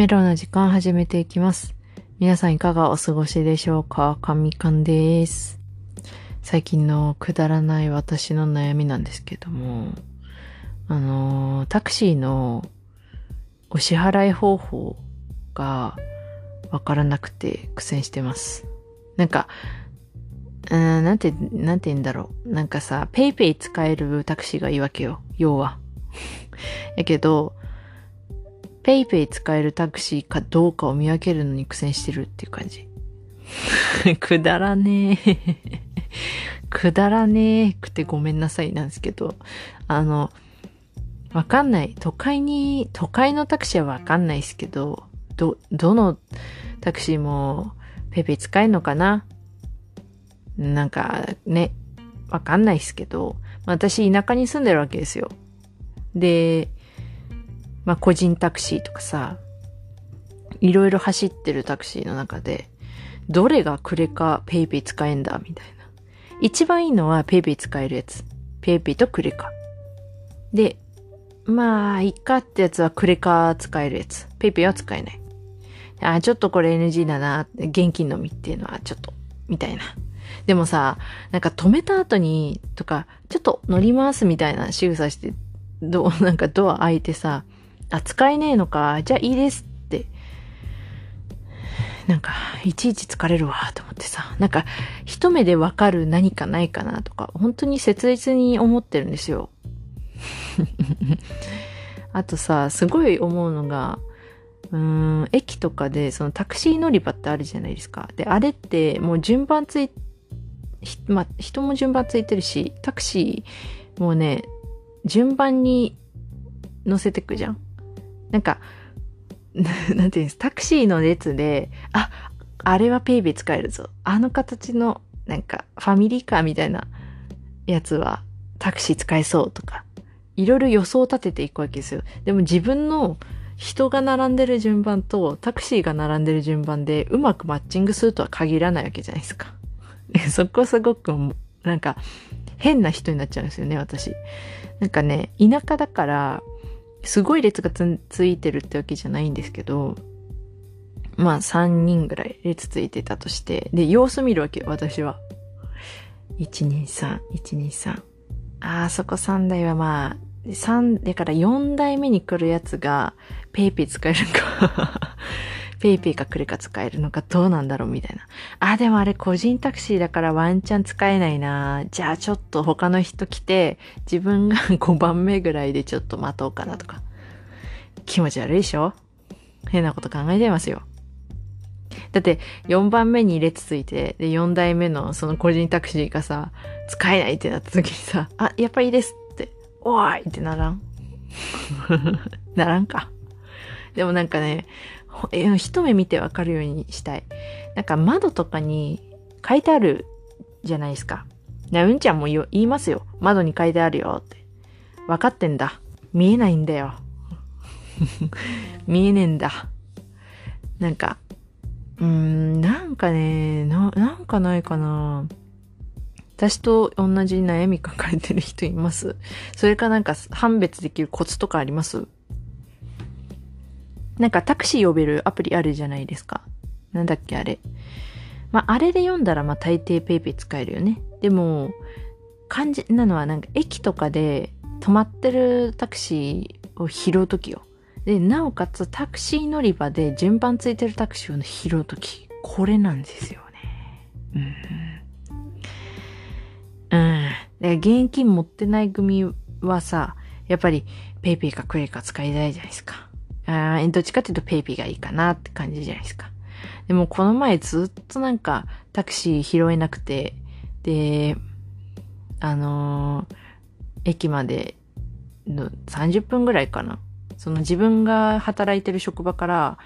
メロの時間始めていきます。皆さんいかがお過ごしでしょうか？神官です。最近のくだらない私の悩みなんですけども、あの、タクシーのお支払い方法がわからなくて苦戦してます。なんか、うん、なんて、なんて言うんだろう。なんかさ、ペイペイ使えるタクシーがいいわけよ。要は。やけど、ペイペイ使えるタクシーかどうかを見分けるのに苦戦してるっていう感じ。くだらねえ。くだらねえくてごめんなさいなんですけど、あの、わかんない。都会に、都会のタクシーはわかんないですけど、ど、どのタクシーもペイペイ使えるのかな？なんかね、わかんないですけど、私田舎に住んでるわけですよ。で、まあ個人タクシーとかさ、いろいろ走ってるタクシーの中で、どれがクレカペイペイ使えんだみたいな。一番いいのはペイペイ使えるやつ。ペイペイとクレカ。で、まあ、いっかってやつはクレカ使えるやつ。ペイペイは使えない。あ、ちょっとこれ NG だな。現金のみっていうのはちょっと、みたいな。でもさ、なんか止めた後に、とか、ちょっと乗りますみたいな仕草して、どう、なんかドア開いてさ、あ、使えねえのか、じゃあいいですって。なんか、いちいち疲れるわ、と思ってさ、なんか、一目でわかる何かないかなとか、本当に切実に思ってるんですよ。あとさ、すごい思うのが、うーん、駅とかで、そのタクシー乗り場ってあるじゃないですか。で、あれってもう順番つい、ま、人も順番ついてるし、タクシーもうね、順番に乗せてくじゃん。なんか、なんていうんですタクシーの列で、あ、あれはペイペイ使えるぞ。あの形の、なんか、ファミリーカーみたいなやつは、タクシー使えそうとか、いろいろ予想を立てていくわけですよ。でも自分の人が並んでる順番とタクシーが並んでる順番でうまくマッチングするとは限らないわけじゃないですか。そこすごく、なんか、変な人になっちゃうんですよね、私。なんかね、田舎だから、すごい列がつついてるってわけじゃないんですけど、まあ3人ぐらい列ついてたとして、で、様子見るわけよ、私は。123、123。あー、そこ3台はまあ、3、だから4台目に来るやつが、ペイペイ使えるか、ペイペイかクレカ使えるのかどうなんだろうみたいな。あ、でもあれ個人タクシーだからワンチャン使えないな。じゃあちょっと他の人来て、自分が 5番目ぐらいでちょっと待とうかなとか。気持ち悪いでしょ？変なこと考えてますよ。だって4番目に列ついて、で4台目のその個人タクシーがさ、使えないってなった時にさ、あ、やっぱいいですって、おーいってならん？ならんか。でもなんかね、一目見てわかるようにしたい。なんか窓とかに書いてあるじゃないですか。なうんちゃんも言いますよ。窓に書いてあるよって。分かってんだ。見えないんだよ。見えねえんだ。なんか、うーん、なんかね、な、なんかないかな。私と同じ悩み抱えてる人いますそれかなんか判別できるコツとかあります？なんかタクシー呼べるアプリあるじゃないですか。なんだっけあれ。まあ、あれで読んだらまあ大抵ペイペイ使えるよね。でも、肝心なのはなんか駅とかで止まってるタクシーを拾うときよ。で、なおかつタクシー乗り場で順番ついてるタクシーを拾うとき。これなんですよね。うん。うん。で、現金持ってない組はさ、やっぱりペイペイかクレカ使いたいじゃないですか。あどっちかっていうとペイペイがいいかなって感じじゃないですか。でもこの前ずっとなんかタクシー拾えなくて、で、あのー、駅までの30分ぐらいかな。その自分が働いてる職場から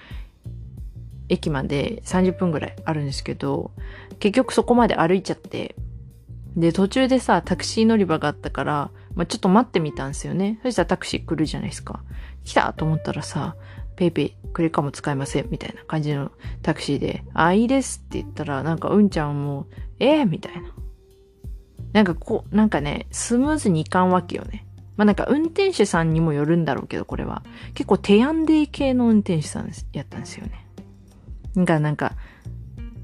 駅まで30分ぐらいあるんですけど、結局そこまで歩いちゃって、で、途中でさ、タクシー乗り場があったから、まあ、ちょっと待ってみたんですよね。そしたらタクシー来るじゃないですか。来たと思ったらさ、ペイペイ、クレカも使えません、みたいな感じのタクシーで、あ、いいですって言ったら、なんかうんちゃんも、えー、みたいな。なんかこう、なんかね、スムーズにいかんわけよね。まあなんか運転手さんにもよるんだろうけど、これは。結構テアンデー系の運転手さんやったんですよね。なんかなんか、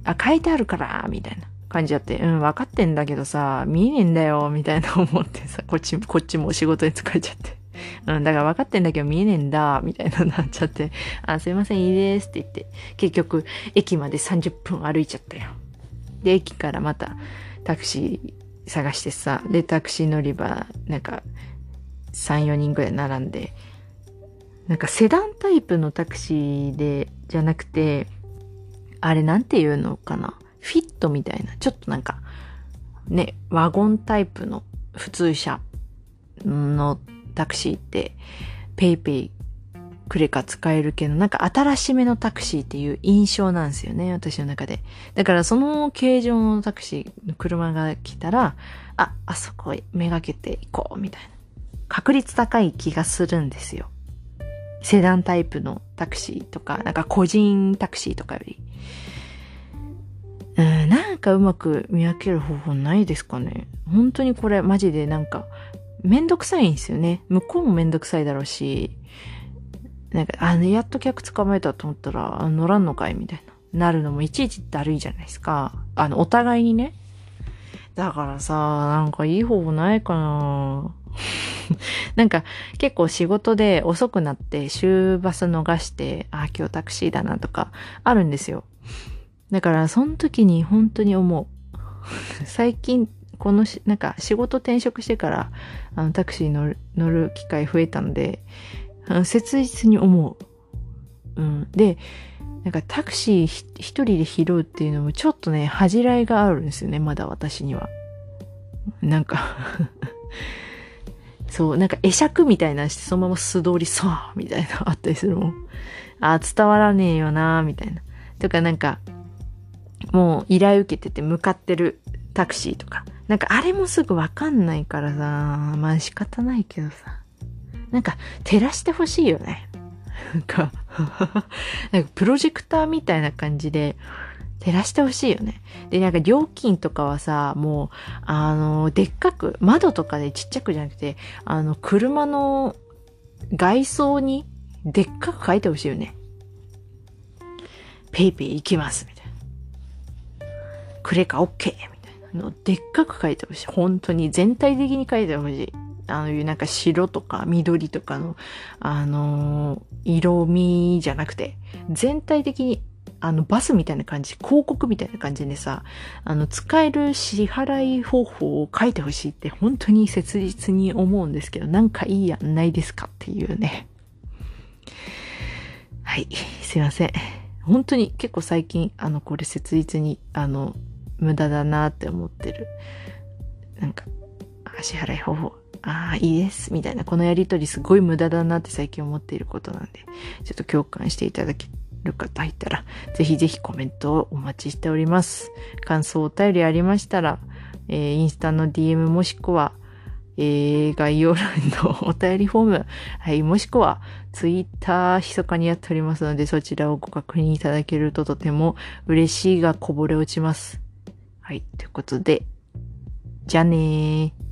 あ、書いてあるから、みたいな感じやって、うん、分かってんだけどさ、見えねえんだよ、みたいな思ってさ、こっち、こっちも仕事に疲れちゃって。うん、だから分かってんだけど見えねえんだ、みたいななっちゃって、あ、すいません、いいですって言って、結局、駅まで30分歩いちゃったよ。で、駅からまたタクシー探してさ、で、タクシー乗り場、なんか、3、4人ぐらい並んで、なんかセダンタイプのタクシーで、じゃなくて、あれなんていうのかな？フィットみたいな、ちょっとなんか、ね、ワゴンタイプの普通車のタクシーって、ペイペイクレカ使えるけど、なんか新しめのタクシーっていう印象なんですよね、私の中で。だからその形状のタクシーの車が来たら、あ、あそこめがけて行こう、みたいな。確率高い気がするんですよ。セダンタイプのタクシーとか、なんか個人タクシーとかより。うん、なんかうまく見分ける方法ないですかね。本当にこれマジでなんか、めんどくさいんですよね。向こうもめんどくさいだろうし、なんか、あの、やっと客捕まえたと思ったら、乗らんのかいみたいな。なるのもいちいちだるいじゃないですか。あの、お互いにね。だからさ、なんかいい方法ないかな なんか結構仕事で遅くなって終バス逃して、あ、今日タクシーだなとかあるんですよ。だからその時に本当に思う。最近このし、なんか仕事転職してから、あのタクシー乗る乗る機会増えたんであの、切実に思う。うん。で、なんかタクシー一人で拾うっていうのもちょっとね、恥じらいがあるんですよね、まだ私には。なんか そう、なんか会釈みたいなしてそのまま素通りそうみたいなあったりするもん。あ、伝わらねえよなみたいな。とかなんか、もう依頼受けてて向かってるタクシーとか。なんかあれもすぐわかんないからさ、まあ仕方ないけどさ。なんか照らしてほしいよね。なんか なんかプロジェクターみたいな感じで照らしてほしいよね。で、なんか料金とかはさ、もう、あの、でっかく、窓とかでちっちゃくじゃなくて、あの、車の外装にでっかく書いてほしいよね。ペイペイ行きます、みたいな。クレカ OK! みたいなのでっかく書いてほしい。本当に全体的に書いてほしい。あのいう、なんか白とか緑とかの、あの色味じゃなくて、全体的に、あの、バスみたいな感じ、広告みたいな感じでさ、あの、使える支払い方法を書いてほしいって本当に切実に思うんですけど、なんかいいやんないですかっていうね。はい、すいません。本当に結構最近、あの、これ切実に、あの、無駄だなって思ってる。なんか、支払い方法ああ、いいです。みたいな、このやりとりすごい無駄だなって最近思っていることなんで、ちょっと共感していただける方いたら、ぜひぜひコメントをお待ちしております。感想お便りありましたら、えー、インスタの DM もしくは、えー、概要欄のお便りフォーム、はい、もしくは、ツイッター密かにやっておりますので、そちらをご確認いただけるととても嬉しいがこぼれ落ちます。はい、ということで、じゃあねー。